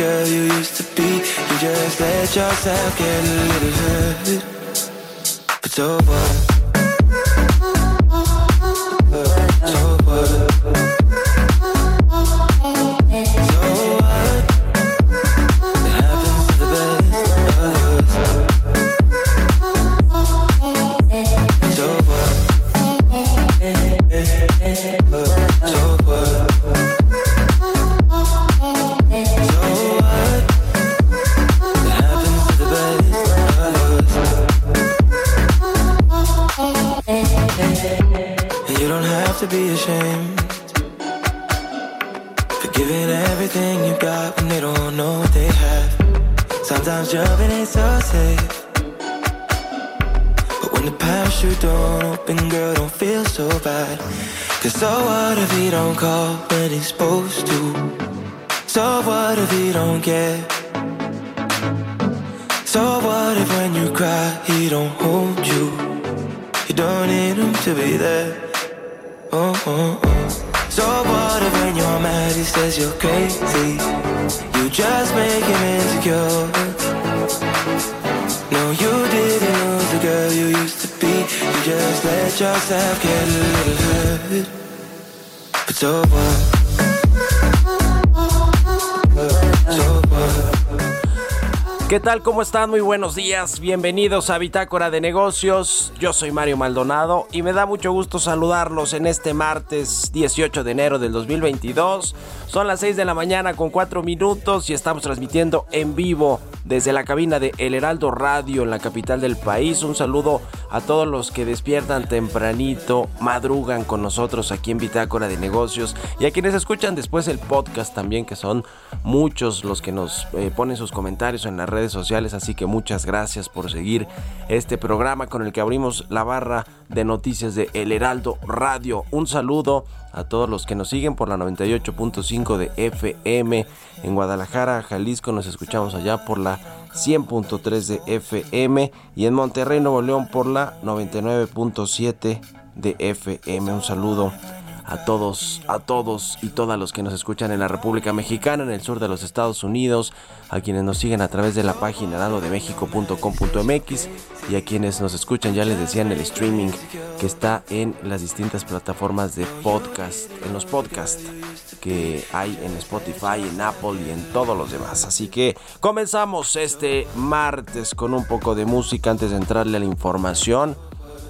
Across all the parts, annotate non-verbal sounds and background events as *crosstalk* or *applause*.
girl you used to be You just let yourself get a little hurt But so what? Have to be ashamed for giving everything you got when they don't know what they have. Sometimes jumping ain't so safe. But when the parachute don't open, girl, don't feel so bad. Cause so what if he don't call when he's supposed to? So what if he don't care? So what if when you cry, he don't hold you? You don't need him to be there. Oh, oh, oh. So what if when you're mad, he says you're crazy? You just make him insecure. No, you didn't lose the girl you used to be. You just let yourself get a little hurt. But so what? ¿Qué tal? ¿Cómo están? Muy buenos días. Bienvenidos a Bitácora de Negocios. Yo soy Mario Maldonado y me da mucho gusto saludarlos en este martes 18 de enero del 2022. Son las 6 de la mañana con 4 minutos y estamos transmitiendo en vivo desde la cabina de El Heraldo Radio en la capital del país. Un saludo a todos los que despiertan tempranito, madrugan con nosotros aquí en Bitácora de Negocios y a quienes escuchan después el podcast también, que son muchos los que nos eh, ponen sus comentarios en las sociales. Así que muchas gracias por seguir este programa con el que abrimos la barra de noticias de El Heraldo Radio. Un saludo a todos los que nos siguen por la 98.5 de FM en Guadalajara, Jalisco. Nos escuchamos allá por la 100.3 de FM y en Monterrey, Nuevo León por la 99.7 de FM. Un saludo a todos, a todos y todas los que nos escuchan en la República Mexicana, en el sur de los Estados Unidos, a quienes nos siguen a través de la página heraldodemexico.com.mx y a quienes nos escuchan, ya les decía en el streaming que está en las distintas plataformas de podcast, en los podcasts que hay en Spotify, en Apple y en todos los demás. Así que comenzamos este martes con un poco de música antes de entrarle a la información.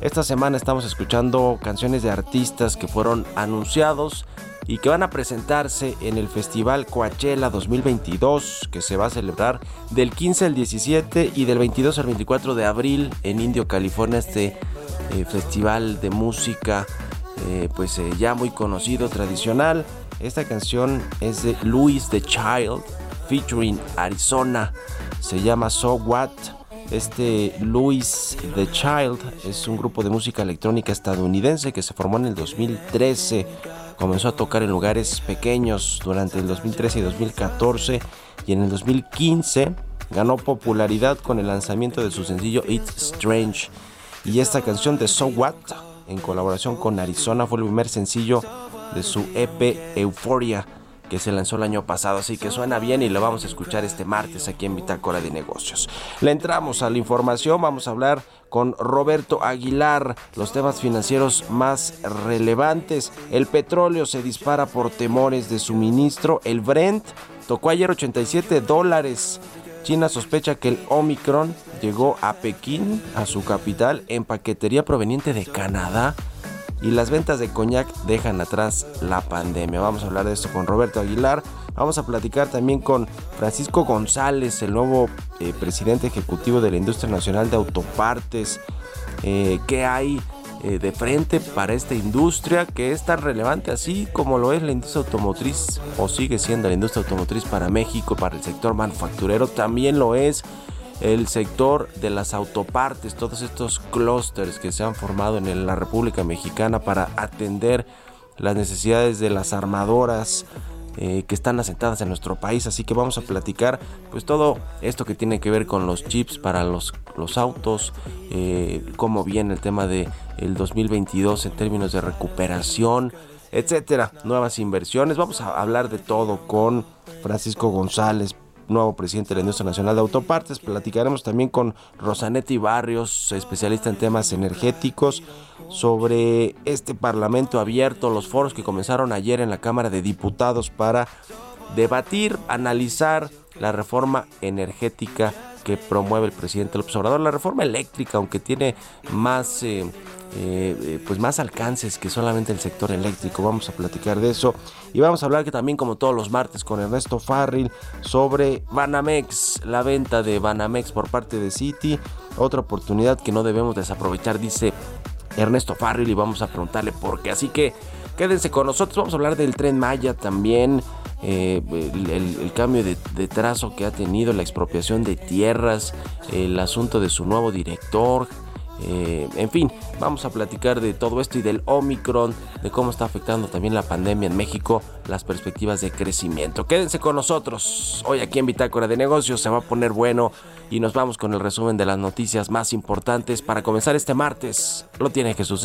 Esta semana estamos escuchando canciones de artistas que fueron anunciados y que van a presentarse en el Festival Coachella 2022 que se va a celebrar del 15 al 17 y del 22 al 24 de abril en Indio, California, este eh, festival de música eh, pues eh, ya muy conocido, tradicional. Esta canción es de Louis the Child featuring Arizona, se llama So What. Este Louis the Child es un grupo de música electrónica estadounidense que se formó en el 2013. Comenzó a tocar en lugares pequeños durante el 2013 y 2014 y en el 2015 ganó popularidad con el lanzamiento de su sencillo It's Strange. Y esta canción de So What, en colaboración con Arizona, fue el primer sencillo de su EP Euphoria que se lanzó el año pasado, así que suena bien y lo vamos a escuchar este martes aquí en Bitácora de Negocios. Le entramos a la información, vamos a hablar con Roberto Aguilar, los temas financieros más relevantes. El petróleo se dispara por temores de suministro, el Brent tocó ayer 87 dólares China sospecha que el Omicron llegó a Pekín, a su capital, en paquetería proveniente de Canadá y las ventas de coñac dejan atrás la pandemia. Vamos a hablar de esto con Roberto Aguilar. Vamos a platicar también con Francisco González, el nuevo eh, presidente ejecutivo de la Industria Nacional de Autopartes. Eh, ¿Qué hay eh, de frente para esta industria que es tan relevante así como lo es la industria automotriz o sigue siendo la industria automotriz para México, para el sector manufacturero? También lo es el sector de las autopartes, todos estos clústeres que se han formado en la República Mexicana para atender las necesidades de las armadoras eh, que están asentadas en nuestro país. Así que vamos a platicar pues todo esto que tiene que ver con los chips para los, autos, eh, cómo viene el tema de el 2022 en términos de recuperación, etcétera, nuevas inversiones. Vamos a hablar de todo con Francisco González, nuevo presidente de la Industria Nacional de Autopartes. Platicaremos también con Rosanetti Barrios, especialista en temas energéticos, sobre este Parlamento abierto, los foros que comenzaron ayer en la Cámara de Diputados para debatir, analizar la reforma energética que promueve el presidente López Obrador, la reforma eléctrica, aunque tiene más eh, eh, eh, pues más alcances que solamente el sector eléctrico. Vamos a platicar de eso. Y vamos a hablar que también como todos los martes con Ernesto Farril sobre Banamex, la venta de Banamex por parte de Citi. Otra oportunidad que no debemos desaprovechar, dice Ernesto Farril y vamos a preguntarle por qué. Así que quédense con nosotros, vamos a hablar del tren Maya también. Eh, el, cambio de, trazo que ha tenido, la expropiación de tierras, el asunto de su nuevo director, eh, en fin, vamos a platicar de todo esto y del Omicron, de cómo está afectando también la pandemia en México, las perspectivas de crecimiento. Quédense con nosotros. Hoy aquí en Bitácora de Negocios se va a poner bueno y nos vamos con el resumen de las noticias más importantes para comenzar este martes. Lo tiene Jesús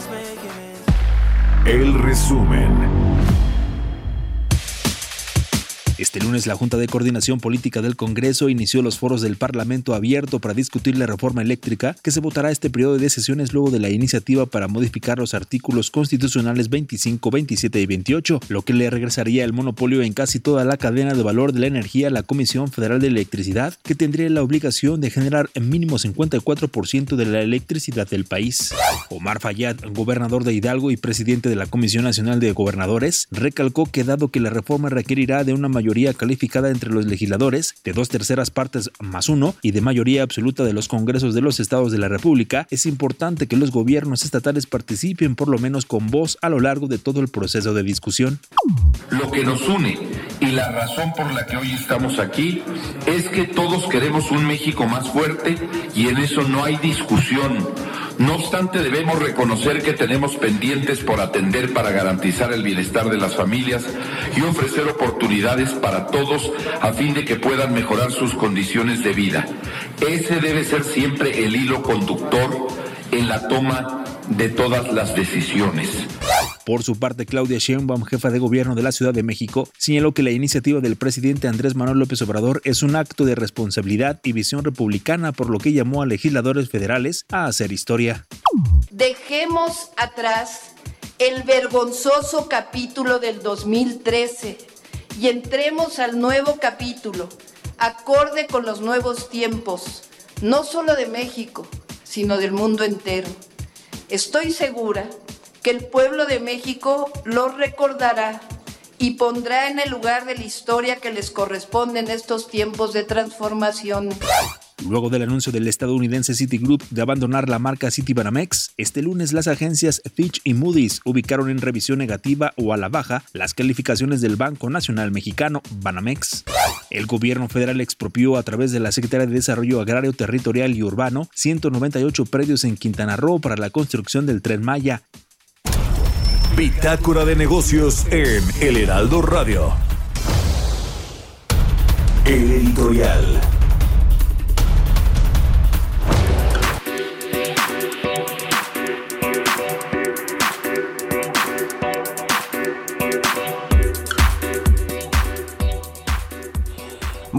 El resumen. Este lunes la Junta de Coordinación Política del Congreso inició los foros del Parlamento abierto para discutir la reforma eléctrica que se votará este periodo de sesiones luego de la iniciativa para modificar los artículos constitucionales 25, 27 y 28, lo que le regresaría el monopolio en casi toda la cadena de valor de la energía a la Comisión Federal de Electricidad, que tendría la obligación de generar en mínimo 54% de la electricidad del país. Omar Fayad, gobernador de Hidalgo y presidente de la Comisión Nacional de Gobernadores, recalcó que dado que la reforma requerirá de una mayoría calificada entre los legisladores, de dos terceras partes más uno y de mayoría absoluta de los congresos de los estados de la República, es importante que los gobiernos estatales participen por lo menos con voz a lo largo de todo el proceso de discusión. Lo que nos une y la razón por la que hoy estamos aquí es que todos queremos un México más fuerte y en eso no hay discusión. No obstante, debemos reconocer que tenemos pendientes por atender para garantizar el bienestar de las familias y ofrecer oportunidades para todos a fin de que puedan mejorar sus condiciones de vida. Ese debe ser siempre el hilo conductor en la toma de todas las decisiones. Por su parte, Claudia Sheinbaum, jefa de gobierno de la Ciudad de México, señaló que la iniciativa del presidente Andrés Manuel López Obrador es un acto de responsabilidad y visión republicana, por lo que llamó a legisladores federales a hacer historia. Dejemos atrás el vergonzoso capítulo del 2013 y entremos al nuevo capítulo, acorde con los nuevos tiempos, no solo de México, sino del mundo entero. Estoy segura que el pueblo de México lo recordará y pondrá en el lugar de la historia que les corresponde en estos tiempos de transformación. Luego del anuncio del estadounidense Citigroup de abandonar la marca Citibanamex, este lunes las agencias Fitch y Moody's ubicaron en revisión negativa o a la baja las calificaciones del Banco Nacional Mexicano, Banamex. El gobierno federal expropió a través de la Secretaría de Desarrollo Agrario, Territorial y Urbano 198 predios en Quintana Roo para la construcción del tren Maya. Bitácora de negocios en El Heraldo Radio. El editorial.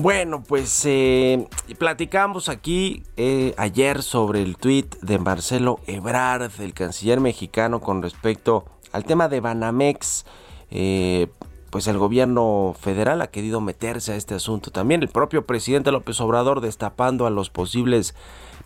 Bueno, pues eh, platicamos aquí eh, ayer sobre el tuit de Marcelo Ebrard, el canciller mexicano, con respecto al tema de Banamex. Eh, pues el gobierno federal ha querido meterse a este asunto también. El propio presidente López Obrador destapando a los posibles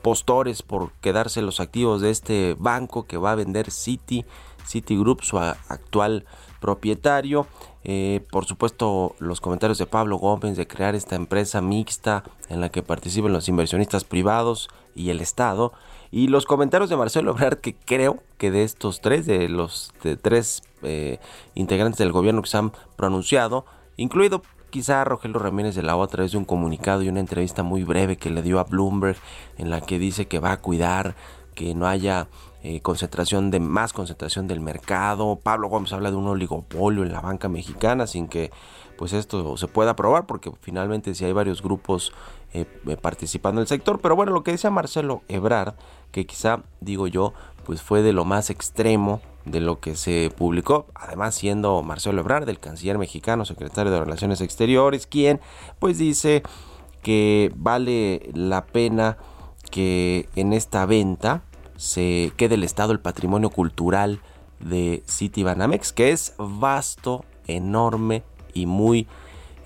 postores por quedarse los activos de este banco que va a vender Citi, Citigroup, su actual propietario. Eh, por supuesto, los comentarios de Pablo Gómez de crear esta empresa mixta en la que participen los inversionistas privados y el Estado. Y los comentarios de Marcelo Ebrard, que creo que de estos tres, de los tres eh, integrantes del gobierno que se han pronunciado, incluido quizá Rogelio Ramírez de la otra vez de un comunicado y una entrevista muy breve que le dio a Bloomberg en la que dice que va a cuidar que no haya eh, concentración de más concentración del mercado. Pablo Gómez habla de un oligopolio en la banca mexicana sin que pues esto se pueda aprobar porque finalmente si hay varios grupos eh, eh, participando en el sector. Pero bueno, lo que decía Marcelo Ebrard, que quizá digo yo, pues fue de lo más extremo de lo que se publicó, además siendo Marcelo Ebrard, el canciller mexicano, secretario de Relaciones Exteriores, quien pues dice que vale la pena que en esta venta se quede el Estado el patrimonio cultural de City Banamex, que es vasto, enorme y muy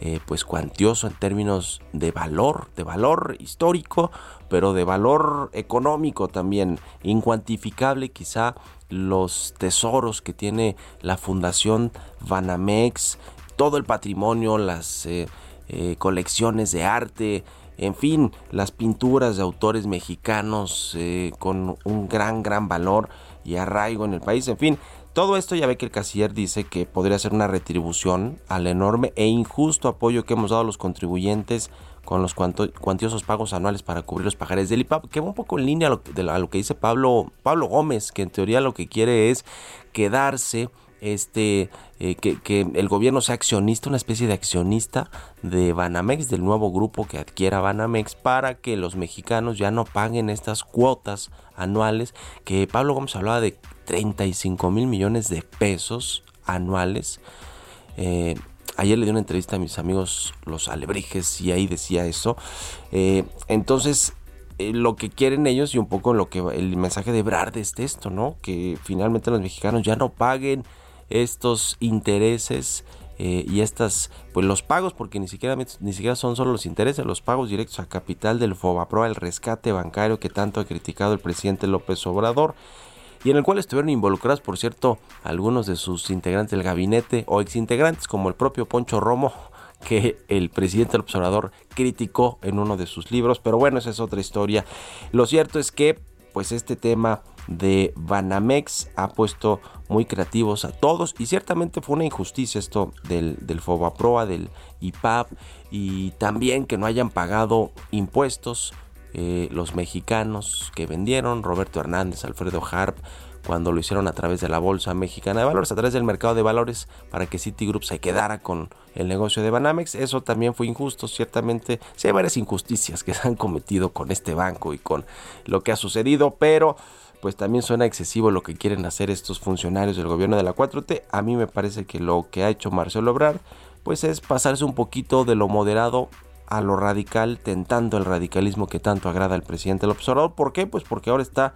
eh, pues cuantioso en términos de valor, de valor histórico, pero de valor económico también, incuantificable quizá los tesoros que tiene la Fundación Banamex, todo el patrimonio, las eh, eh, colecciones de arte, en fin, las pinturas de autores mexicanos eh, con un gran, gran valor y arraigo en el país, en fin, todo esto ya ve que el canciller dice que podría ser una retribución al enorme e injusto apoyo que hemos dado a los contribuyentes con los cuantiosos pagos anuales para cubrir los pajares del IPAP, que va un poco en línea a lo, a lo que dice Pablo, Pablo Gómez, que en teoría lo que quiere es quedarse este eh, que, el gobierno sea accionista, una especie de accionista de Banamex, del nuevo grupo que adquiera Banamex, para que los mexicanos ya no paguen estas cuotas anuales, que Pablo Gómez hablaba de 35 mil millones de pesos anuales. Eh, ayer le di una entrevista a mis amigos los alebrijes y ahí decía eso. Eh, entonces, lo que quieren ellos y un poco lo que el mensaje de Brad es esto, ¿no? Que finalmente los mexicanos ya no paguen estos intereses eh, y estas, pues los pagos, porque ni siquiera, ni siquiera son solo los intereses, los pagos directos a capital del FOBAPROA, el rescate bancario que tanto ha criticado el presidente López Obrador y en el cual estuvieron involucrados, por cierto, algunos de sus integrantes del gabinete o exintegrantes, como el propio Poncho Romo, que el presidente López Obrador criticó en uno de sus libros, pero bueno, esa es otra historia. Lo cierto es que, pues este tema de Banamex ha puesto muy creativos a todos. Y ciertamente fue una injusticia esto del, del Fobaproa, del IPAP y también que no hayan pagado impuestos eh, los mexicanos que vendieron, Roberto Hernández, Alfredo Harp, cuando lo hicieron a través de la Bolsa Mexicana de Valores, a través del mercado de valores, para que Citigroup se quedara con el negocio de Banamex. Eso también fue injusto, ciertamente. Sí hay varias injusticias que se han cometido con este banco y con lo que ha sucedido, pero pues también suena excesivo lo que quieren hacer estos funcionarios del gobierno de la 4T. A mí me parece que lo que ha hecho Marcelo Obrar pues es pasarse un poquito de lo moderado a lo radical, tentando el radicalismo que tanto agrada al presidente López Obrador. ¿Por qué? Pues porque ahora está,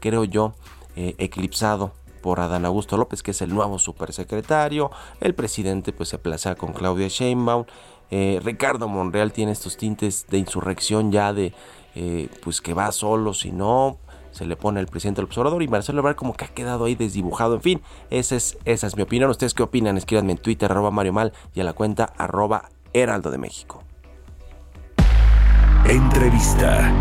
creo yo, eh, eclipsado por Adán Augusto López, que es el nuevo supersecretario. El presidente pues se aplaza con Claudia Sheinbaum. Eh, Ricardo Monreal tiene estos tintes de insurrección ya de eh, pues que va solo, si no, se le pone el presidente del observador y Marcelo Ebrard como que ha quedado ahí desdibujado. En fin, esa es, esa es mi opinión. ¿Ustedes qué opinan? Escríbanme en Twitter, arroba Mario Mal y a la cuenta arroba Heraldo de México. Entrevista.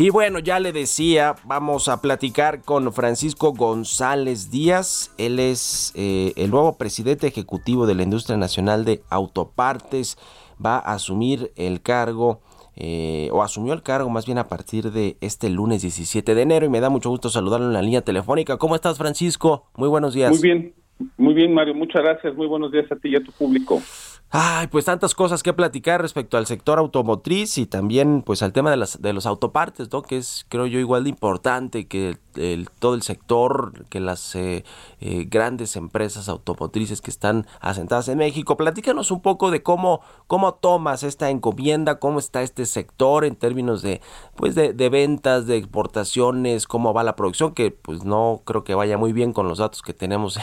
Y bueno, ya le decía, vamos a platicar con Francisco González Díaz. Él es eh, el nuevo presidente ejecutivo de la Industria Nacional de Autopartes va a asumir el cargo eh, o asumió el cargo más bien a partir de este lunes 17 de enero y me da mucho gusto saludarlo en la línea telefónica. ¿Cómo estás, Francisco? Muy buenos días. Muy bien, muy bien, Mario. Muchas gracias. Muy buenos días a ti y a tu público. Ay, pues tantas cosas que platicar respecto al sector automotriz y también pues al tema de, las, de los autopartes, ¿no? Que es creo yo igual de importante que el, todo el sector, que las eh, eh, grandes empresas automotrices que están asentadas en México. Platícanos un poco de cómo, cómo tomas esta encomienda, cómo está este sector en términos de pues de, de ventas, de exportaciones, cómo va la producción, que pues no creo que vaya muy bien con los datos que tenemos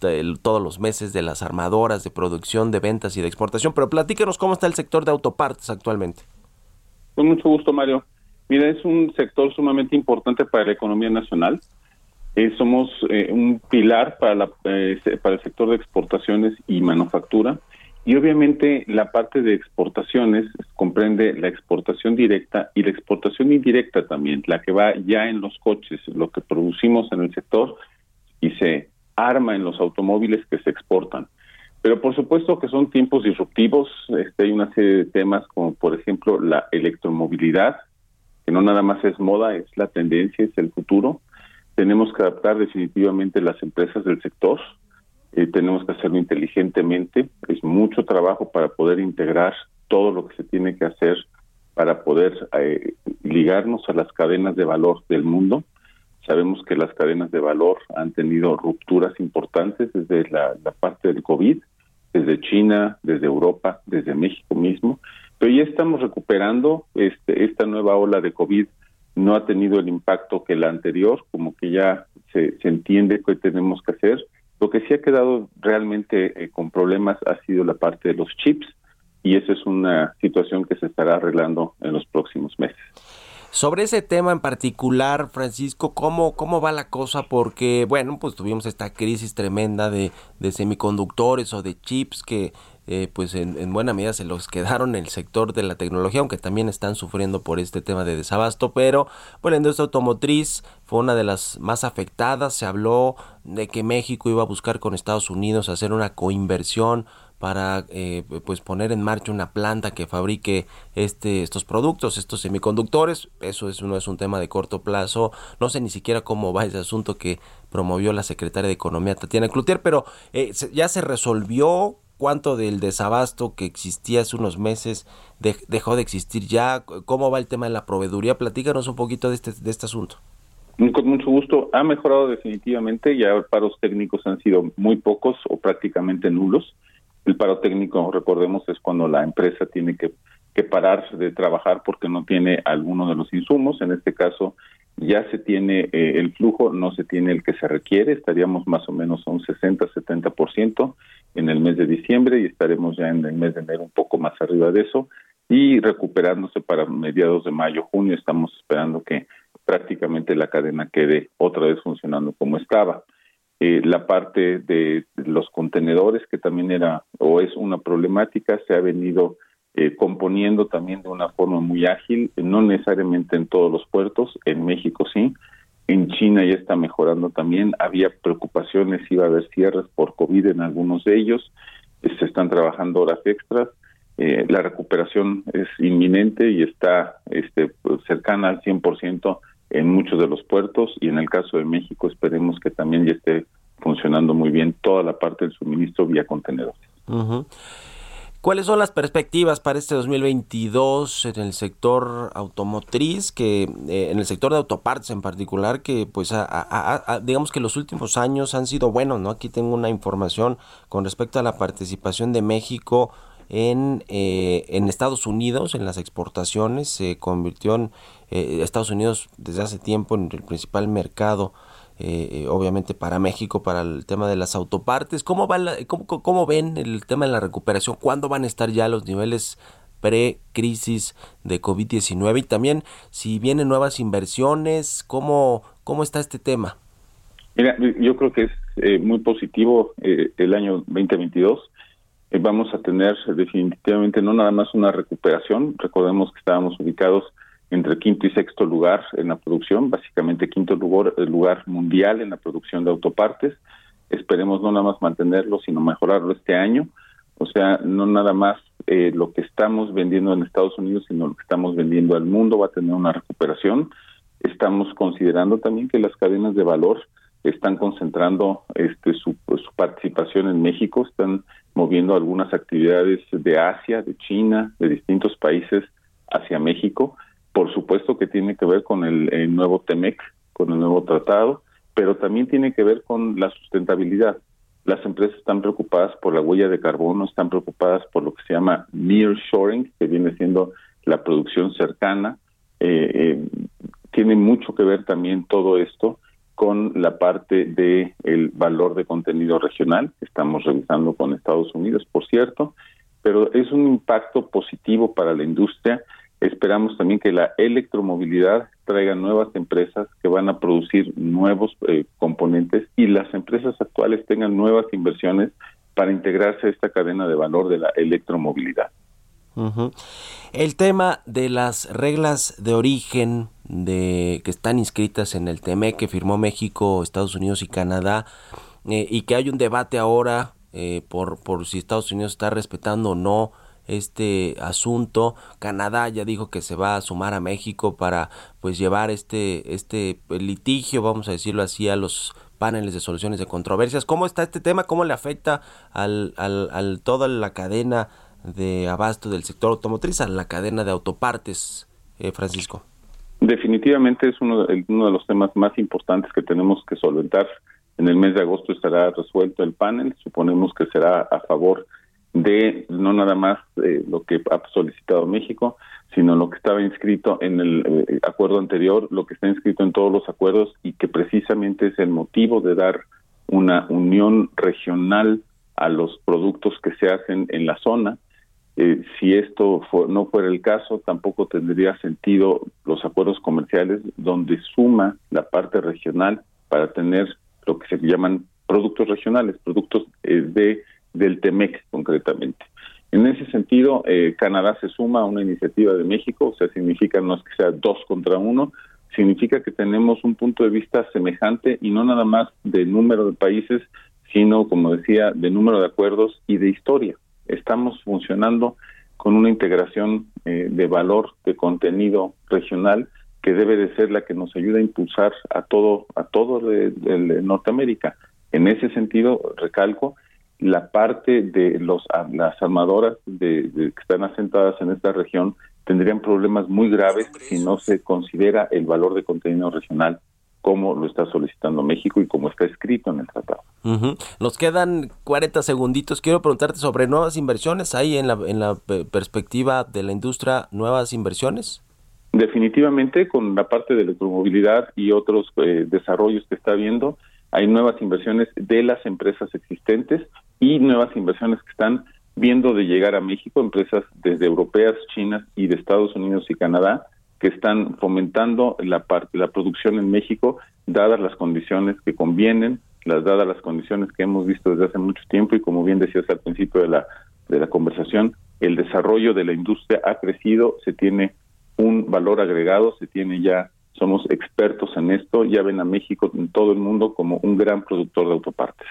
*laughs* todos los meses de las armadoras de producción, de ventas y de exportación, pero platíquenos cómo está el sector de autopartes actualmente. Con mucho gusto, Mario. Mira, es un sector sumamente importante para la economía nacional. Eh, somos eh, un pilar para, la, eh, para el sector de exportaciones y manufactura. Y obviamente la parte de exportaciones comprende la exportación directa y la exportación indirecta también, la que va ya en los coches, lo que producimos en el sector y se arma en los automóviles que se exportan. Pero por supuesto que son tiempos disruptivos, este, hay una serie de temas como por ejemplo la electromovilidad, que no nada más es moda, es la tendencia, es el futuro. Tenemos que adaptar definitivamente las empresas del sector, eh, tenemos que hacerlo inteligentemente, es mucho trabajo para poder integrar todo lo que se tiene que hacer para poder eh, ligarnos a las cadenas de valor del mundo. Sabemos que las cadenas de valor han tenido rupturas importantes desde la, la parte del COVID desde China, desde Europa, desde México mismo, pero ya estamos recuperando este, esta nueva ola de COVID no ha tenido el impacto que la anterior, como que ya se, se entiende qué tenemos que hacer. Lo que sí ha quedado realmente eh, con problemas ha sido la parte de los chips y esa es una situación que se estará arreglando en los próximos meses. Sobre ese tema en particular, Francisco, ¿cómo, cómo va la cosa? Porque, bueno, pues tuvimos esta crisis tremenda de, de semiconductores o de chips que eh, pues en, en, buena medida se los quedaron en el sector de la tecnología, aunque también están sufriendo por este tema de desabasto, pero bueno, la industria automotriz fue una de las más afectadas, se habló de que México iba a buscar con Estados Unidos hacer una coinversión para eh, pues poner en marcha una planta que fabrique este estos productos estos semiconductores eso es no es un tema de corto plazo no sé ni siquiera cómo va ese asunto que promovió la secretaria de economía Tatiana Cloutier pero eh, ya se resolvió cuánto del desabasto que existía hace unos meses dejó de existir ya cómo va el tema de la proveeduría platícanos un poquito de este de este asunto con mucho gusto. Ha mejorado definitivamente. Ya paros técnicos han sido muy pocos o prácticamente nulos. El paro técnico, recordemos, es cuando la empresa tiene que, que parar de trabajar porque no tiene alguno de los insumos. En este caso, ya se tiene eh, el flujo, no se tiene el que se requiere. Estaríamos más o menos a un 60-70% en el mes de diciembre y estaremos ya en el mes de enero un poco más arriba de eso y recuperándose para mediados de mayo, junio. Estamos esperando que prácticamente la cadena quede otra vez funcionando como estaba. Eh, la parte de los contenedores, que también era o es una problemática, se ha venido eh, componiendo también de una forma muy ágil, no necesariamente en todos los puertos, en México sí, en China ya está mejorando también, había preocupaciones, iba a haber cierres por COVID en algunos de ellos, eh, se están trabajando horas extras, la recuperación es inminente y está este, cercana al 100% en muchos de los puertos y en el caso de México esperemos que también ya esté funcionando muy bien toda la parte del suministro vía contenedores. ¿Cuáles son las perspectivas para este 2022 en el sector automotriz, que eh, en el sector de autopartes en particular, que pues digamos que los últimos años han sido buenos, ¿no? Aquí tengo una información con respecto a la participación de México en, eh, en Estados Unidos, en las exportaciones, se convirtió en eh, Estados Unidos desde hace tiempo en el principal mercado, eh, obviamente para México, para el tema de las autopartes. ¿Cómo, va cómo, cómo, ven el tema de la recuperación? ¿Cuándo van a estar ya los niveles pre-crisis de COVID-19? Y también si vienen nuevas inversiones, ¿cómo, cómo está este tema? Mira, yo creo que es muy positivo el año 2022 eh, vamos a tener definitivamente no nada más una recuperación, recordemos que estábamos ubicados entre quinto y sexto lugar en la producción, básicamente quinto lugar, lugar mundial en la producción de autopartes. Esperemos no nada más mantenerlo, sino mejorarlo este año. O sea, no nada más eh, lo que estamos vendiendo en Estados Unidos, sino lo que estamos vendiendo al mundo va a tener una recuperación. Estamos considerando también que las cadenas de valor están concentrando este, su, su participación en México, están moviendo algunas actividades de Asia, de China, de distintos países hacia México. Por supuesto que tiene que ver con el, nuevo TEMEC, con el nuevo tratado, pero también tiene que ver con la sustentabilidad. Las empresas están preocupadas por la huella de carbono, están preocupadas por lo que se llama nearshoring, que viene siendo la producción cercana. Eh, eh, tiene mucho que ver también todo esto con la parte de el valor de contenido regional que estamos revisando con Estados Unidos, por cierto, pero es un impacto positivo para la industria. Esperamos también que la electromovilidad traiga nuevas empresas que van a producir nuevos eh, componentes y las empresas actuales tengan nuevas inversiones para integrarse a esta cadena de valor de la electromovilidad. El tema de las reglas de origen de que están inscritas en el TME que firmó México, Estados Unidos y Canadá eh, y que hay un debate ahora eh, por, por si Estados Unidos está respetando o no este asunto. Canadá ya dijo que se va a sumar a México para pues llevar este este litigio, vamos a decirlo así, a los paneles de soluciones de controversias. ¿Cómo está este tema? ¿Cómo le afecta al, al, al toda la cadena de abasto del sector automotriz a la cadena de autopartes, eh, Francisco? Definitivamente es uno de, uno de los temas más importantes que tenemos que solventar. En el mes de agosto estará resuelto el panel. Suponemos que será a favor de no nada más eh, lo que ha solicitado México, sino lo que estaba inscrito en el eh, acuerdo anterior, lo que está inscrito en todos los acuerdos y que precisamente es el motivo de dar una unión regional a los productos que se hacen en la zona eh, si esto no fuera el caso, tampoco tendría sentido los acuerdos comerciales donde suma la parte regional para tener lo que se llaman productos regionales, productos eh, de del TEMEC concretamente. En ese sentido, eh, Canadá se suma a una iniciativa de México, o sea, significa no es que sea dos contra uno, significa que tenemos un punto de vista semejante y no nada más de número de países, sino, como decía, de número de acuerdos y de historia estamos funcionando con una integración eh, de valor de contenido regional que debe de ser la que nos ayuda a impulsar a todo a todo de, Norteamérica. En ese sentido, recalco la parte de los las armadoras de, que están asentadas en esta región tendrían problemas muy graves si no se considera el valor de contenido regional como lo está solicitando México y como está escrito en el tratado. Nos quedan 40 segunditos. Quiero preguntarte sobre nuevas inversiones. ¿Hay en la, en la perspectiva de la industria nuevas inversiones? Definitivamente, con la parte de electromovilidad y otros eh, desarrollos que está habiendo, hay nuevas inversiones de las empresas existentes y nuevas inversiones que están viendo de llegar a México, empresas desde europeas, chinas y de Estados Unidos y Canadá, que están fomentando la parte la producción en México dadas las condiciones que convienen las dadas las condiciones que hemos visto desde hace mucho tiempo y como bien decías al principio de la de la conversación el desarrollo de la industria ha crecido se tiene un valor agregado se tiene ya somos expertos en esto ya ven a México en todo el mundo como un gran productor de autopartes.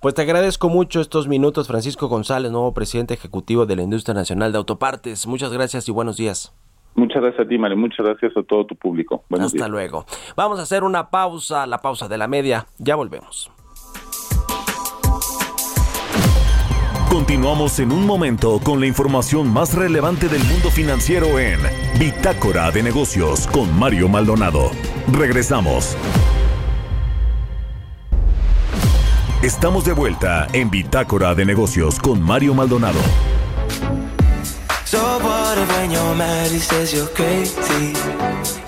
Pues te agradezco mucho estos minutos Francisco González nuevo presidente ejecutivo de la industria nacional de autopartes. Muchas gracias y buenos días Muchas gracias a ti, Mario. Muchas gracias a todo tu público. Hasta luego. Vamos a hacer una pausa, la pausa de la media. Ya volvemos. Continuamos en un momento con la información más relevante del mundo financiero en Bitácora de Negocios con Mario Maldonado. Regresamos. Estamos de vuelta en Bitácora de Negocios con Mario Maldonado. So what if when you're mad he says you're crazy?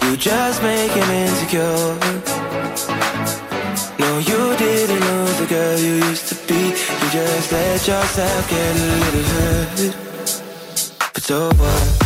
You just make him insecure. No, you didn't know the girl you used to be. You just let yourself get a little hurt. But so what?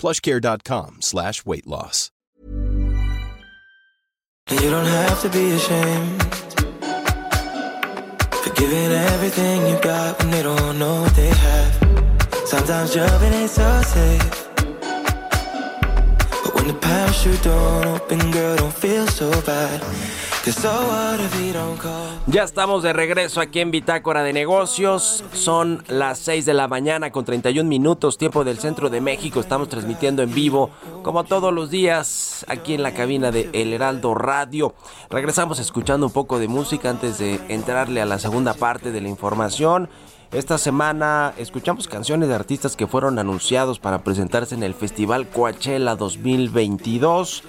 plushcare.com slash weight loss. You don't have to be ashamed everything you got when they don't know what they have. Sometimes jumping ain't so safe. But when the parachute don't open, girl, don't feel so bad. Ya estamos de regreso aquí en Bitácora de Negocios. Son las 6 de la mañana con 31 minutos, tiempo del centro de México. Estamos transmitiendo en vivo, como todos los días, aquí en la cabina de El Heraldo Radio. Regresamos escuchando un poco de música antes de entrarle a la segunda parte de la información. Esta semana escuchamos canciones de artistas que fueron anunciados para presentarse en el Festival Coachella 2022.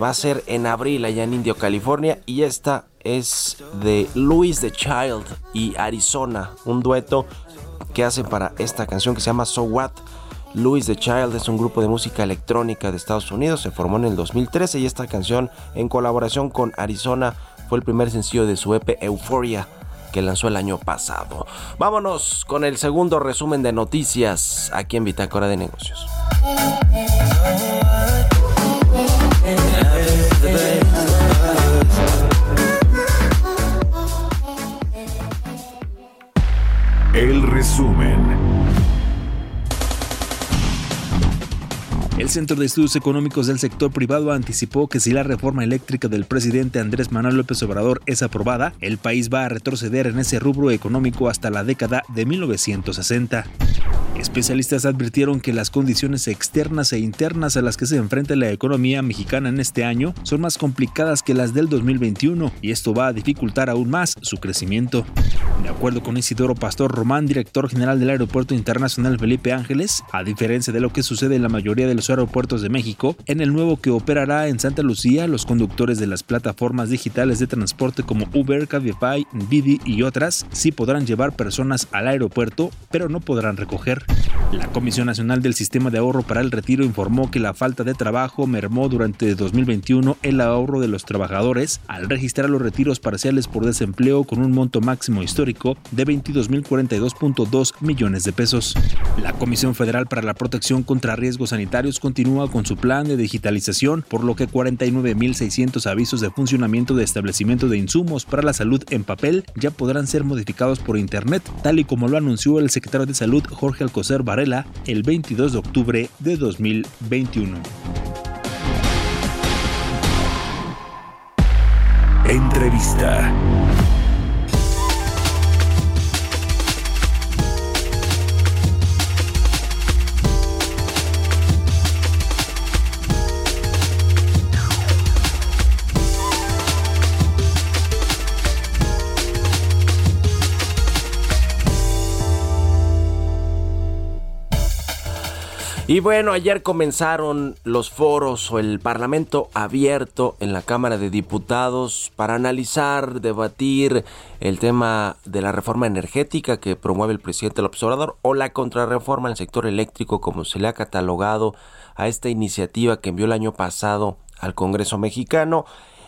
Va a ser en abril allá en Indio, California. Y esta es de Louis the Child y Arizona. Un dueto que hacen para esta canción que se llama So What. Louis the Child es un grupo de música electrónica de Estados Unidos. Se formó en el 2013 y esta canción en colaboración con Arizona fue el primer sencillo de su EP Euphoria que lanzó el año pasado. Vámonos con el segundo resumen de noticias aquí en Bitácora de Negocios. El resumen. El Centro de Estudios Económicos del Sector Privado anticipó que si la reforma eléctrica del presidente Andrés Manuel López Obrador es aprobada, el país va a retroceder en ese rubro económico hasta la década de 1960. Especialistas advirtieron que las condiciones externas e internas a las que se enfrenta la economía mexicana en este año son más complicadas que las del 2021 y esto va a dificultar aún más su crecimiento. De acuerdo con Isidoro Pastor Román, director general del Aeropuerto Internacional Felipe Ángeles, a diferencia de lo que sucede en la mayoría de los aeropuertos de México, en el nuevo que operará en Santa Lucía, los conductores de las plataformas digitales de transporte como Uber, Cabify, Didi y otras sí podrán llevar personas al aeropuerto, pero no podrán recoger. La Comisión Nacional del Sistema de Ahorro para el Retiro informó que la falta de trabajo mermó durante 2021 el ahorro de los trabajadores al registrar los retiros parciales por desempleo con un monto máximo histórico de 22.042.2 millones de pesos. La Comisión Federal para la Protección contra Riesgos Sanitarios continúa con su plan de digitalización, por lo que 49.600 avisos de funcionamiento de establecimientos de insumos para la salud en papel ya podrán ser modificados por Internet, tal y como lo anunció el secretario de Salud Jorge Alcocer Varela el 22 de octubre de 2021. Entrevista. Y bueno, ayer comenzaron los foros o el Parlamento abierto en la Cámara de Diputados para analizar, debatir el tema de la reforma energética que promueve el presidente López Obrador o la contrarreforma en el sector eléctrico como se le ha catalogado a esta iniciativa que envió el año pasado al Congreso mexicano.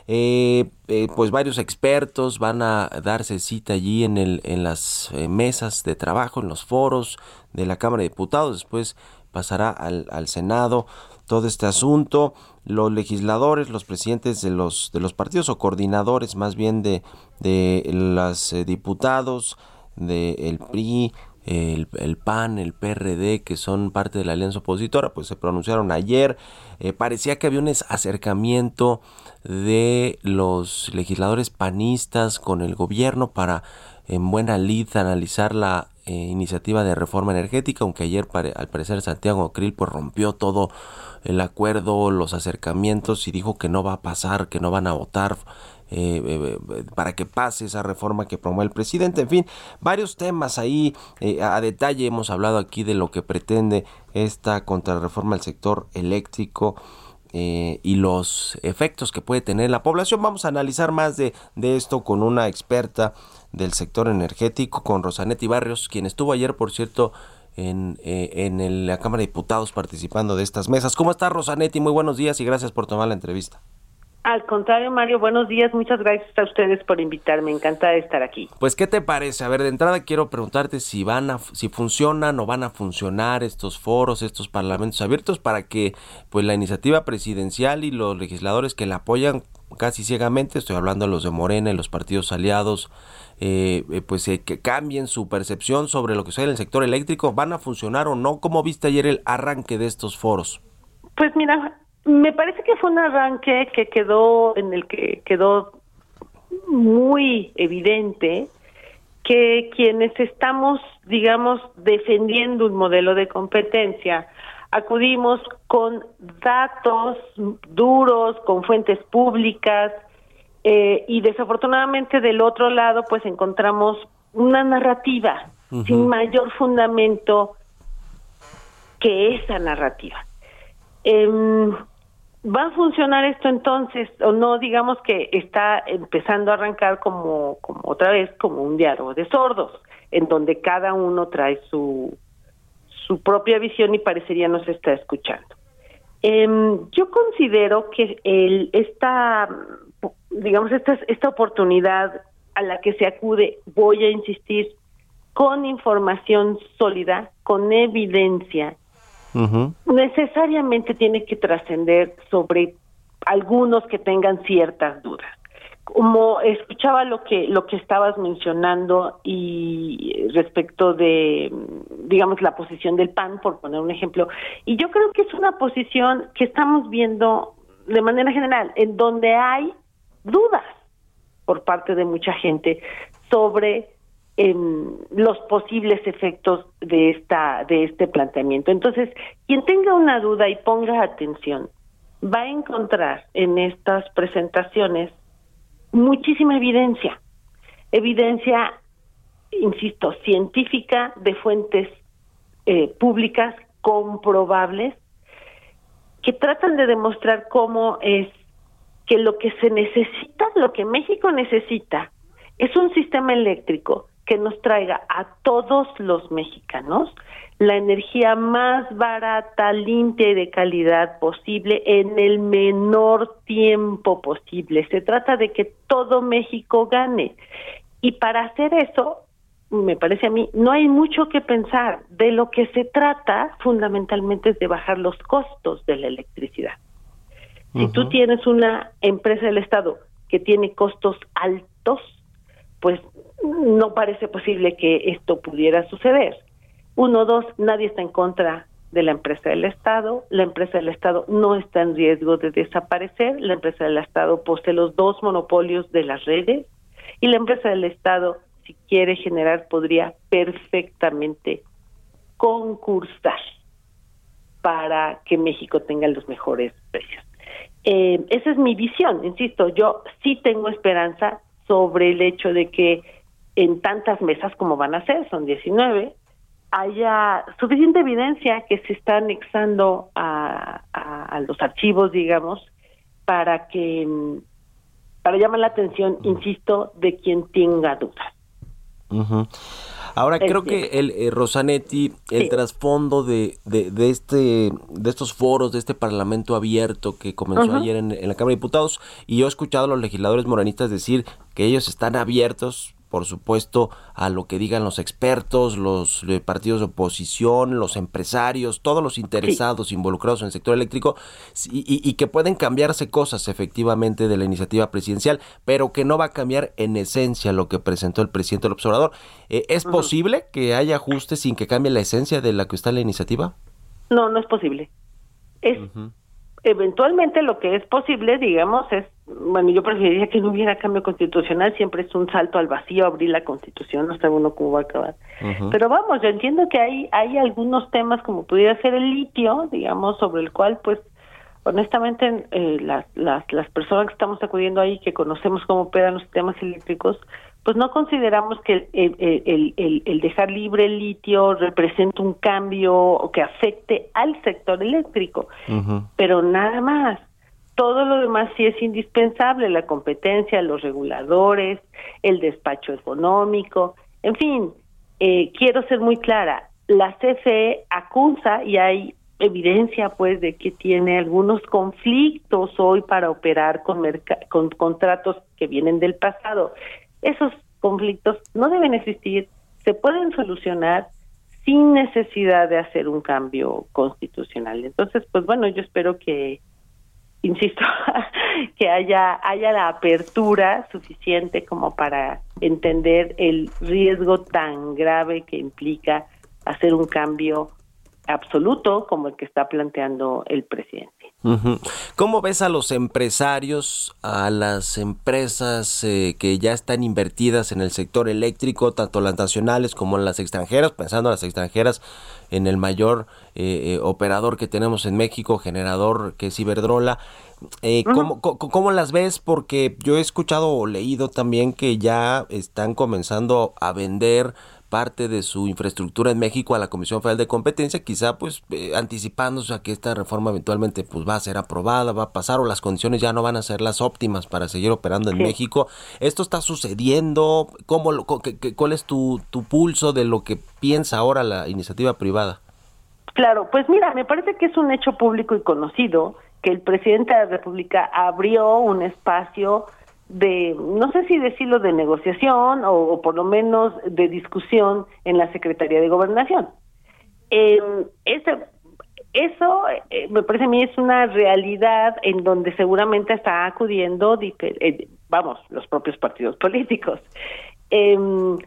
Eh, eh, pues varios expertos van a darse cita allí en, el, en las eh, mesas de trabajo, en los foros de la Cámara de Diputados. Después pasará al, al, Senado todo este asunto. Los legisladores, los presidentes de los, de los partidos o coordinadores más bien de, de los eh, diputados del PRI, el, el, PAN, el PRD, que son parte de la alianza opositora, pues se pronunciaron ayer. Eh, parecía que había un acercamiento de los legisladores panistas con el gobierno para en buena lid analizar la eh, iniciativa de reforma energética, aunque ayer al parecer Santiago Krill pues rompió todo el acuerdo, los acercamientos y dijo que no va a pasar, que no van a votar eh, eh, para que pase esa reforma que promueve el presidente. En fin, varios temas ahí eh, a detalle hemos hablado aquí de lo que pretende esta contrarreforma al sector eléctrico eh, y los efectos que puede tener la población. Vamos a analizar más de, de esto con una experta del sector energético, con Rosanetti Barrios, quien estuvo ayer, por cierto, en, eh, en la Cámara de Diputados participando de estas mesas. ¿Cómo está Rosanetti? Muy buenos días y gracias por tomar la entrevista. Al contrario, Mario, buenos días. Muchas gracias a ustedes por invitarme. Encanta estar aquí. Pues, ¿qué te parece? A ver, de entrada quiero preguntarte si van a, si funcionan o van a funcionar estos foros, estos parlamentos abiertos para que, pues, la iniciativa presidencial y los legisladores que la apoyan casi ciegamente, estoy hablando de los de Morena y los partidos aliados, eh, eh, pues eh, que cambien su percepción sobre lo que sucede en el sector eléctrico, ¿van a funcionar o no? ¿Cómo viste ayer el arranque de estos foros? Pues mira, me parece que fue un arranque que quedó, en el que quedó muy evidente que quienes estamos, digamos, defendiendo un modelo de competencia, acudimos con datos duros, con fuentes públicas, eh, y desafortunadamente del otro lado, pues encontramos una narrativa sin mayor fundamento que esa narrativa. Eh, ¿Va a funcionar esto entonces o no? Digamos que está empezando a arrancar como, como otra vez como un diálogo de sordos, en donde cada uno trae su, su propia visión y parecería no se está escuchando. Em, yo considero que el, esta, digamos, esta, esta oportunidad a la que se acude, voy a insistir, con información sólida, con evidencia, necesariamente tiene que trascender sobre algunos que tengan ciertas dudas. Como escuchaba lo que lo que estabas mencionando y respecto de digamos la posición del PAN por poner un ejemplo, y yo creo que es una posición que estamos viendo de manera general en donde hay dudas por parte de mucha gente sobre en los posibles efectos de esta de este planteamiento. Entonces, quien tenga una duda y ponga atención, va a encontrar en estas presentaciones muchísima evidencia, evidencia, insisto, científica de fuentes eh, públicas comprobables que tratan de demostrar cómo es que lo que se necesita, lo que México necesita, es un sistema eléctrico que nos traiga a todos los mexicanos la energía más barata, limpia y de calidad posible en el menor tiempo posible. Se trata de que todo México gane. Y para hacer eso, me parece a mí, no hay mucho que pensar. De lo que se trata fundamentalmente es de bajar los costos de la electricidad. Si tú tienes una empresa del Estado que tiene costos altos, pues no parece posible que esto pudiera suceder. Uno, dos, nadie está en contra de la empresa del Estado, la empresa del Estado no está en riesgo de desaparecer, la empresa del Estado posee los dos monopolios de las redes. Y la empresa del Estado, si quiere generar, podría perfectamente concursar para que México tenga los mejores precios. Eh, esa es mi visión, insisto, yo sí tengo esperanza sobre el hecho de que en tantas mesas como van a ser, son 19, haya suficiente evidencia que se está anexando a, a, los archivos, digamos, para que para llamar la atención, insisto, de quien tenga dudas. Ahora creo que el eh, Rosanetti, el trasfondo de, de, de, este de estos foros, de este parlamento abierto que comenzó ayer en, en, la Cámara de Diputados, y yo he escuchado a los legisladores moranistas decir que ellos están abiertos por supuesto, a lo que digan los expertos, los eh, partidos de oposición, los empresarios, todos los interesados involucrados en el sector eléctrico y, que pueden cambiarse cosas efectivamente de la iniciativa presidencial, pero que no va a cambiar en esencia lo que presentó el presidente del observador. Eh, ¿Es posible que haya ajustes sin que cambie la esencia de la que está la iniciativa? No, no es posible. Es eventualmente lo que es posible, digamos, es, bueno, yo preferiría que no hubiera cambio constitucional, siempre es un salto al vacío abrir la constitución, no sé uno cómo va a acabar. Pero vamos, yo entiendo que hay, hay algunos temas como pudiera ser el litio, digamos, sobre el cual pues honestamente eh, las, las, las personas que estamos acudiendo ahí, que conocemos cómo operan los sistemas eléctricos, pues no consideramos que el, dejar libre el litio represente un cambio que afecte al sector eléctrico, pero nada más. Todo lo demás sí es indispensable, la competencia, los reguladores, el despacho económico, en fin, eh, quiero ser muy clara, la CFE acusa y hay evidencia pues de que tiene algunos conflictos hoy para operar con, con contratos que vienen del pasado esos conflictos no deben existir, se pueden solucionar sin necesidad de hacer un cambio constitucional. Entonces, pues bueno, yo espero que, insisto, *laughs* que haya, haya la apertura suficiente como para entender el riesgo tan grave que implica hacer un cambio absoluto como el que está planteando el presidente. ¿Cómo ves a los empresarios, a las empresas eh, que ya están invertidas en el sector eléctrico, tanto las nacionales como las extranjeras, pensando en las extranjeras, en el mayor eh, eh, operador que tenemos en México, generador que es Iberdrola? ¿cómo, ¿Cómo las ves? Porque yo he escuchado o leído también que ya están comenzando a vender parte de su infraestructura en México a la Comisión Federal de Competencia, quizá pues eh, anticipándose a que esta reforma eventualmente pues va a ser aprobada, va a pasar o las condiciones ya no van a ser las óptimas para seguir operando en México. ¿Esto está sucediendo? ¿Cómo, lo, ¿Cuál es tu, tu pulso de lo que piensa ahora la iniciativa privada? Claro, pues mira, me parece que es un hecho público y conocido que el presidente de la República abrió un espacio de, no sé si decirlo de negociación o, por lo menos de discusión en la Secretaría de Gobernación. Eh, eso eh, me parece a mí es una realidad en donde seguramente está acudiendo, eh, vamos, los propios partidos políticos. Em,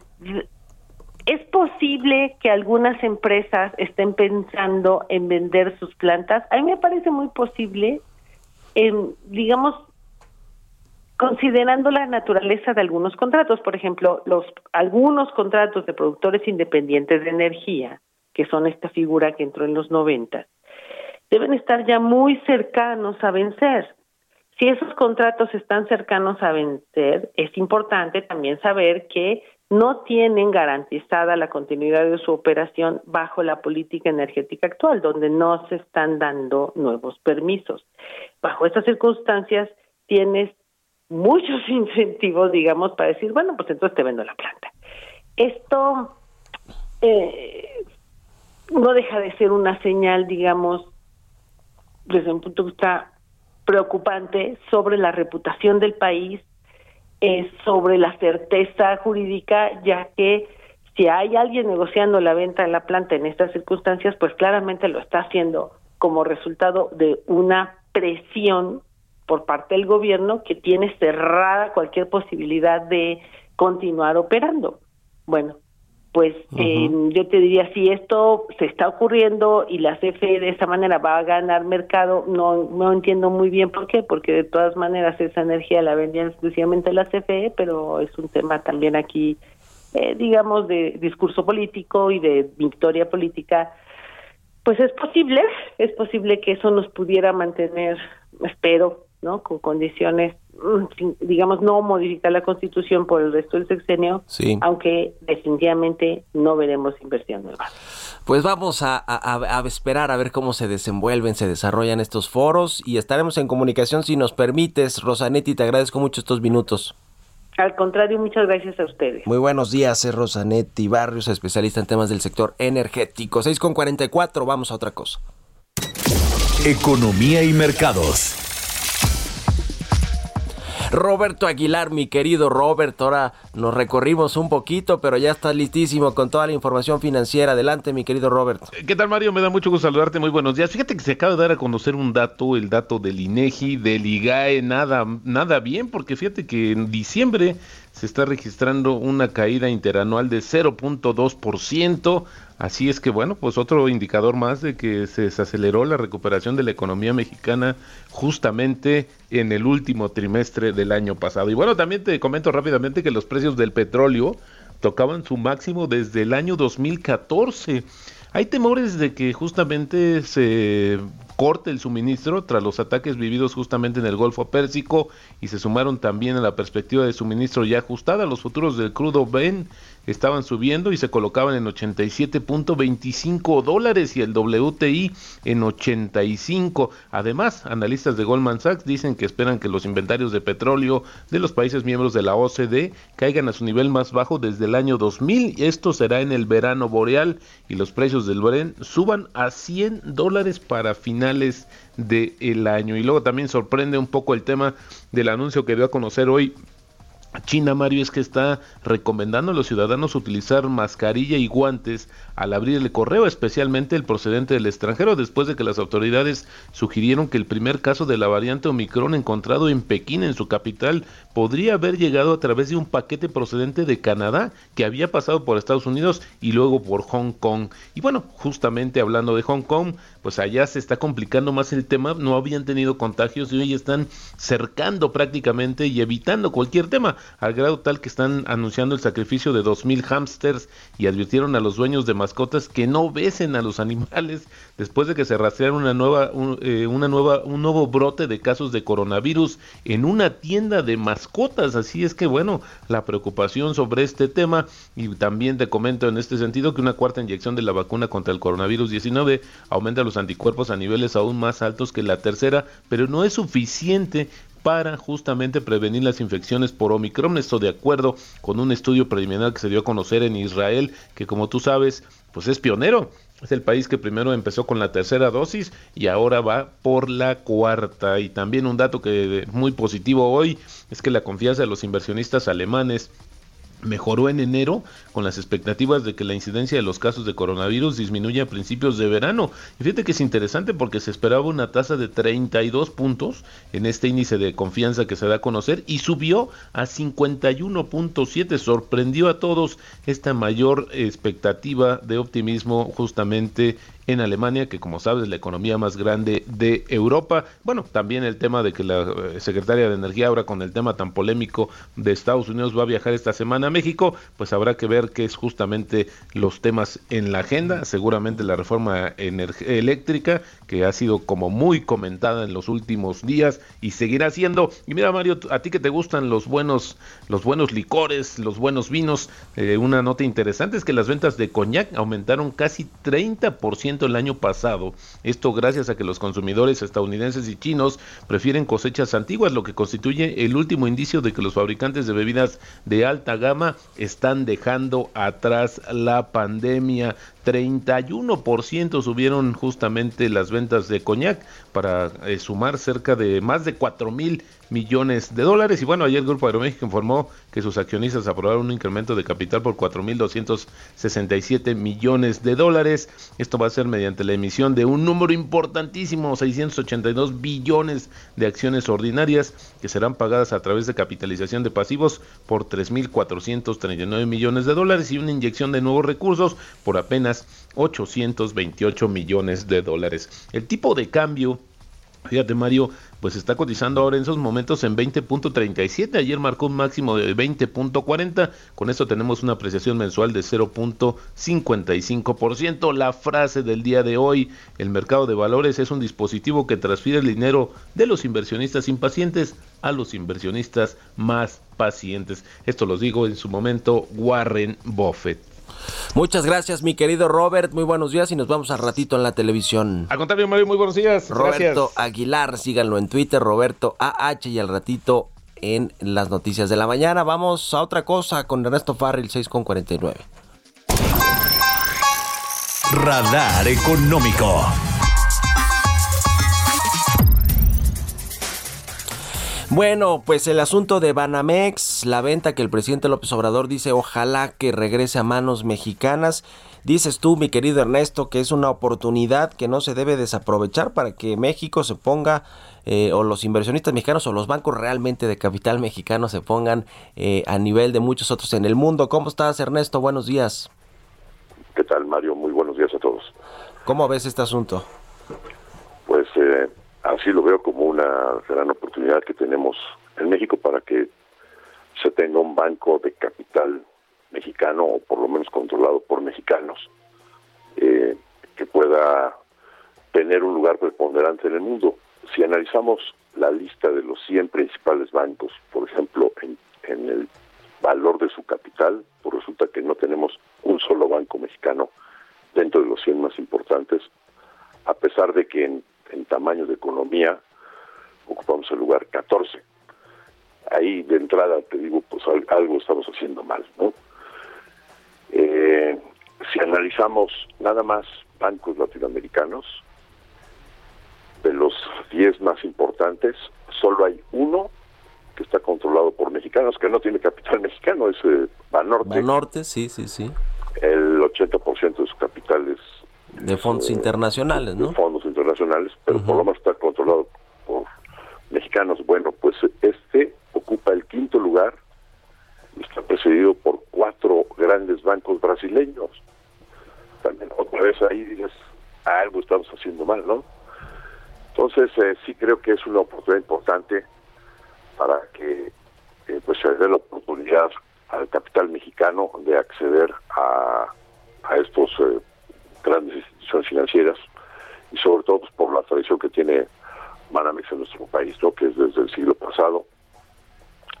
es posible que algunas empresas estén pensando en vender sus plantas. A mí me parece muy posible, em, digamos, considerando la naturaleza de algunos contratos, por ejemplo, los algunos contratos de productores independientes de energía, que son esta figura que entró en los 90, deben estar ya muy cercanos a vencer. Si esos contratos están cercanos a vencer, es importante también saber que no tienen garantizada la continuidad de su operación bajo la política energética actual, donde no se están dando nuevos permisos. Bajo estas circunstancias, tienes muchos *laughs* incentivos, digamos, para decir, bueno, pues entonces te vendo la planta. Esto eh, no deja de ser una señal, digamos, desde un punto de vista preocupante sobre la reputación del país, eh, sobre la certeza jurídica, ya que si hay alguien negociando la venta de la planta en estas circunstancias, pues claramente lo está haciendo como resultado de una presión por parte del gobierno que tiene cerrada cualquier posibilidad de continuar operando. Bueno, pues eh, yo te diría, si esto se está ocurriendo y la CFE de esa manera va a ganar mercado, no, no entiendo muy bien por qué, porque de todas maneras esa energía la vendían exclusivamente la CFE, pero es un tema también aquí, eh, digamos, de discurso político y de victoria política. Pues es posible, es posible que eso nos pudiera mantener, espero, ¿no? Con condiciones, mm, digamos, no modificar la constitución por el resto del sexenio, aunque definitivamente no veremos inversión nueva. Pues vamos a, a, esperar a ver cómo se desenvuelven, se desarrollan estos foros y estaremos en comunicación si nos permites. Rosanetti, te agradezco mucho estos minutos. Al contrario, muchas gracias a ustedes. Muy buenos días, es Rosanetti Barrios, especialista en temas del sector energético. 6 con 44, vamos a otra cosa. Economía y mercados. Roberto Aguilar, mi querido Roberto, ahora nos recorrimos un poquito, pero ya estás listísimo con toda la información financiera. Adelante, mi querido Roberto. ¿Qué tal, Mario? Me da mucho gusto saludarte. Muy buenos días. Fíjate que se acaba de dar a conocer un dato, el dato del INEGI, del IGAE, nada, nada bien, porque fíjate que en diciembre se está registrando una caída interanual de 0.2%. Así es que bueno, pues otro indicador más de que se desaceleró la recuperación de la economía mexicana justamente en el último trimestre del año pasado. Y bueno, también te comento rápidamente que los precios del petróleo tocaban su máximo desde el año 2014. Hay temores de que justamente se corte el suministro tras los ataques vividos justamente en el Golfo Pérsico y se sumaron también a la perspectiva de suministro ya ajustada. Los futuros del crudo ven estaban subiendo y se colocaban en 87.25 dólares y el WTI en 85. Además, analistas de Goldman Sachs dicen que esperan que los inventarios de petróleo de los países miembros de la OCDE caigan a su nivel más bajo desde el año 2000. Esto será en el verano boreal y los precios del Bren suban a 100 dólares para finales del año. Y luego también sorprende un poco el tema del anuncio que dio a conocer hoy China, Mario, es que está recomendando a los ciudadanos utilizar mascarilla y guantes al abrir el correo, especialmente el procedente del extranjero, después de que las autoridades sugirieron que el primer caso de la variante Omicron encontrado en Pekín, en su capital, podría haber llegado a través de un paquete procedente de Canadá que había pasado por Estados Unidos y luego por Hong Kong. Y bueno, justamente hablando de Hong Kong, pues allá se está complicando más el tema, no habían tenido contagios y hoy están cercando prácticamente y evitando cualquier tema, al grado tal que están anunciando el sacrificio de 2.000 hámsters y advirtieron a los dueños de mascotas que no besen a los animales después de que se rastrearon una nueva, eh, una nueva, un nuevo brote de casos de coronavirus en una tienda de mascotas. Así es que bueno, la preocupación sobre este tema y también te comento en este sentido que una cuarta inyección de la vacuna contra el coronavirus 19 aumenta los anticuerpos a niveles aún más altos que la tercera, pero no es suficiente para justamente prevenir las infecciones por Omicron. Esto de acuerdo con un estudio preliminar que se dio a conocer en Israel, que como tú sabes, pues es pionero. Es el país que primero empezó con la tercera dosis y ahora va por la cuarta. Y también un dato que muy positivo hoy es que la confianza de los inversionistas alemanes mejoró en enero con las expectativas de que la incidencia de los casos de coronavirus disminuya a principios de verano. Y fíjate que es interesante porque se esperaba una tasa de 32 puntos en este índice de confianza que se da a conocer y subió a 51.7. Sorprendió a todos esta mayor expectativa de optimismo justamente en Alemania, que como sabes es la economía más grande de Europa. Bueno, también el tema de que la eh, secretaria de Energía ahora con el tema tan polémico de Estados Unidos va a viajar esta semana a México, pues habrá que ver qué es justamente los temas en la agenda. Seguramente la reforma eléctrica, que ha sido como muy comentada en los últimos días y seguirá siendo. Y mira Mario, a ti que te gustan los buenos, los buenos licores, los buenos vinos, eh, una nota interesante es que las ventas de coñac aumentaron casi 30% el año pasado. Esto gracias a que los consumidores estadounidenses y chinos prefieren cosechas antiguas, lo que constituye el último indicio de que los fabricantes de bebidas de alta gama están dejando atrás la pandemia. 31% subieron justamente las ventas de coñac para eh, sumar cerca de más de 4 mil millones de dólares. Y bueno, ayer el Grupo Aeroméxico informó que sus accionistas aprobaron un incremento de capital por 4.267 millones de dólares. Esto va a ser mediante la emisión de un número importantísimo, 682 billones de acciones ordinarias, que serán pagadas a través de capitalización de pasivos por 3.439 millones de dólares y una inyección de nuevos recursos por apenas 828 millones de dólares. El tipo de cambio Fíjate Mario, pues está cotizando ahora en esos momentos en 20.37. Ayer marcó un máximo de 20.40. Con esto tenemos una apreciación mensual de 0.55%. La frase del día de hoy, el mercado de valores es un dispositivo que transfiere el dinero de los inversionistas impacientes a los inversionistas más pacientes. Esto lo digo en su momento Warren Buffett. Muchas gracias, mi querido Robert. Muy buenos días y nos vamos al ratito en la televisión. Al contrario, Mario, muy buenos días. Roberto Aguilar, síganlo en Twitter, Roberto AH y al ratito en las noticias de la mañana. Vamos a otra cosa con Ernesto Farril, 6 con 49. Radar Económico. Bueno, pues el asunto de Banamex, la venta que el presidente López Obrador dice ojalá que regrese a manos mexicanas. Dices tú, mi querido Ernesto, que es una oportunidad que no se debe desaprovechar para que México se ponga, eh, o los inversionistas mexicanos o los bancos realmente de capital mexicano se pongan eh, a nivel de muchos otros en el mundo. ¿Cómo estás, Ernesto? Buenos días. ¿Qué tal, Mario? Muy buenos días a todos. ¿Cómo ves este asunto? Pues eh, así lo veo como una gran oportunidad que tenemos en México para que se tenga un banco de capital mexicano o por lo menos controlado por mexicanos eh, que pueda tener un lugar preponderante en el mundo. Si analizamos la lista de los 100 principales bancos, por ejemplo, en, el valor de su capital, pues resulta que no tenemos un solo banco mexicano dentro de los 100 más importantes, a pesar de que en, en tamaño de economía ocupamos el lugar 14. Ahí de entrada te digo, pues algo estamos haciendo mal, ¿no? Eh, si analizamos nada más bancos latinoamericanos, de los 10 más importantes, solo hay uno que está controlado por mexicanos, que no tiene capital *laughs* mexicano, es eh, Banorte. Banorte, sí, sí, sí. El 80% de su capital es... De fondos internacionales, ¿no? De fondos internacionales, pero por lo menos está controlado por mexicanos. Bueno, pues este ocupa el quinto lugar está precedido por cuatro grandes bancos brasileños. También otra vez ahí dices, algo estamos haciendo mal, ¿no? Entonces eh, sí creo que es una oportunidad importante para que eh, pues se dé la oportunidad al capital mexicano de acceder a, a estos eh, grandes instituciones financieras y sobre todo pues, por la tradición que tiene Manamex en nuestro país, ¿no? que es desde el siglo pasado,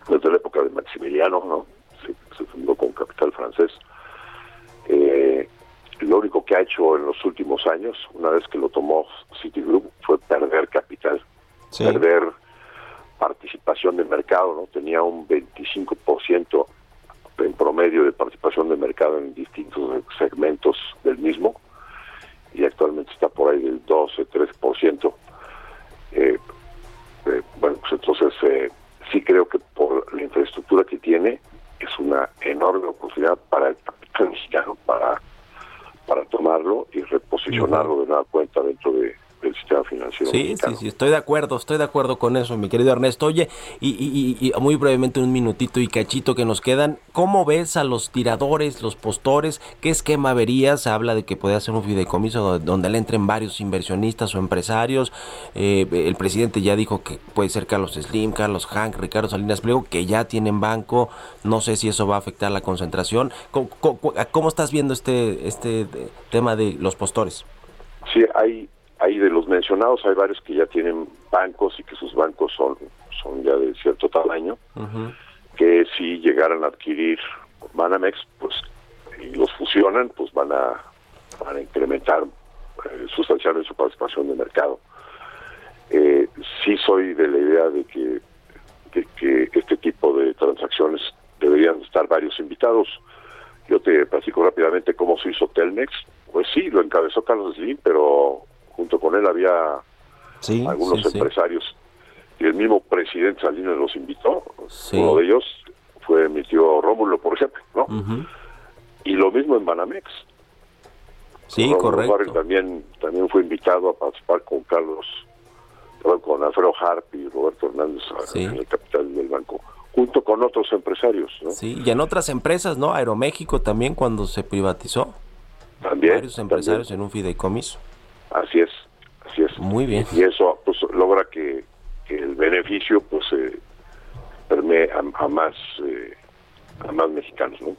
desde la época de Maximiliano, ¿no? se, se fundó con capital francés. Eh, lo único que ha hecho en los últimos años, una vez que lo tomó Citigroup, fue perder capital, sí. perder participación de mercado, ¿no? Tenía un 25% en promedio de participación de mercado en distintos segmentos del mismo y actualmente está por ahí del 12, 13%. Eh, eh, bueno, pues entonces eh, sí creo que por la infraestructura que tiene es una enorme oportunidad para el capital mexicano para para tomarlo y reposicionarlo de nueva cuenta dentro de, del sistema financiero. Sí, mexicano. sí, sí, estoy de acuerdo, estoy de acuerdo con eso, mi querido Ernesto. Oye, y, y, y, muy brevemente un minutito y cachito que nos quedan, ¿cómo ves a los tiradores, los postores? ¿Qué esquema verías? Habla de que puede hacer un fideicomiso donde le entren varios inversionistas o empresarios. Eh, el presidente ya dijo que puede ser Carlos Slim, Carlos Hank, Ricardo Salinas Pliego, que ya tienen banco. No sé si eso va a afectar la concentración. ¿Cómo, cómo, cómo estás viendo este, este tema de los postores? Sí, hay hay de los mencionados hay varios que ya tienen bancos y que sus bancos son son ya de cierto tamaño uh -huh. que si llegaran a adquirir Banamex pues y los fusionan pues van a van a incrementar eh, sustancialmente su participación de mercado. Eh, sí soy de la idea de que de que este tipo de transacciones deberían estar varios invitados. Yo te platico rápidamente cómo se hizo Telmex. Pues sí lo encabezó Carlos Slim pero junto con él había sí, algunos sí, empresarios y el mismo presidente Salinas los invitó. Uno de ellos fue mi tío Rómulo, por ejemplo, ¿no? Uh -huh. Y lo mismo en Banamex. Sí, Rómulo correcto. Barrio también también fue invitado a participar con Carlos, con Alfredo Harp y Roberto Hernández en el capital del banco junto con otros empresarios. ¿no? Sí, y en otras empresas, ¿no? Aeroméxico también cuando se privatizó. También. Varios empresarios también. en un fideicomiso. Así es, así es. Muy bien. Y eso pues logra que, que el beneficio pues eh, permee a, a más eh, a más mexicanos, ¿no?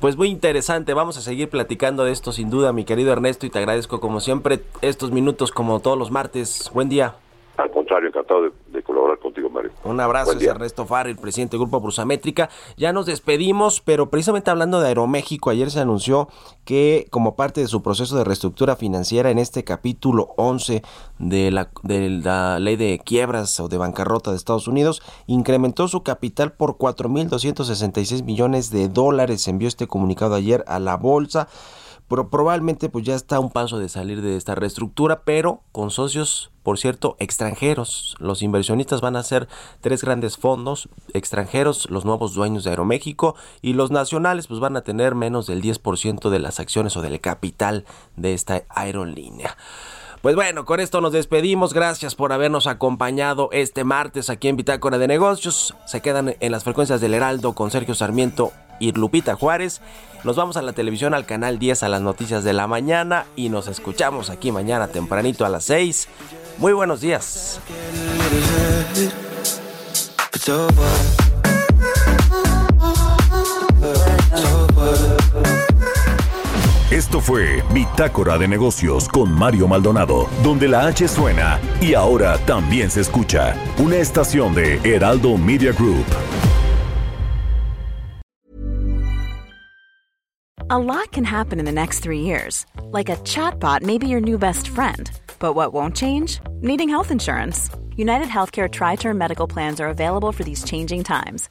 Pues muy interesante, vamos a seguir platicando de esto sin duda, mi querido Ernesto, y te agradezco como siempre estos minutos como todos los martes. Buen día. Al contrario, encantado de, de colaborar contigo, Mario. Un abrazo, es Ernesto Farri, el presidente del Grupo Brusamétrica. Ya nos despedimos, pero precisamente hablando de Aeroméxico, ayer se anunció que como parte de su proceso de reestructura financiera en este capítulo 11 de la, de la ley de quiebras o de bancarrota de Estados Unidos, incrementó su capital por 4.266 millones de dólares. Envió este comunicado ayer a la bolsa pero probablemente pues ya está a un paso de salir de esta reestructura, pero con socios, por cierto, extranjeros. Los inversionistas van a ser tres grandes fondos extranjeros, los nuevos dueños de Aeroméxico y los nacionales pues van a tener menos del 10% de las acciones o del capital de esta aerolínea. Pues bueno, con esto nos despedimos. Gracias por habernos acompañado este martes aquí en Bitácora de Negocios. Se quedan en las frecuencias del Heraldo con Sergio Sarmiento y Lupita Juárez. Nos vamos a la televisión al canal 10 a las noticias de la mañana y nos escuchamos aquí mañana tempranito a las 6. Muy buenos días. Esto fue Bitácora de Negocios con Mario Maldonado, donde la H suena y ahora también se escucha. Una estación de Heraldo Media Group. A lot can happen in the next three years. Like a chatbot may be your new best friend. But what won't change? Needing health insurance. United Healthcare Tri Term Medical Plans are available for these changing times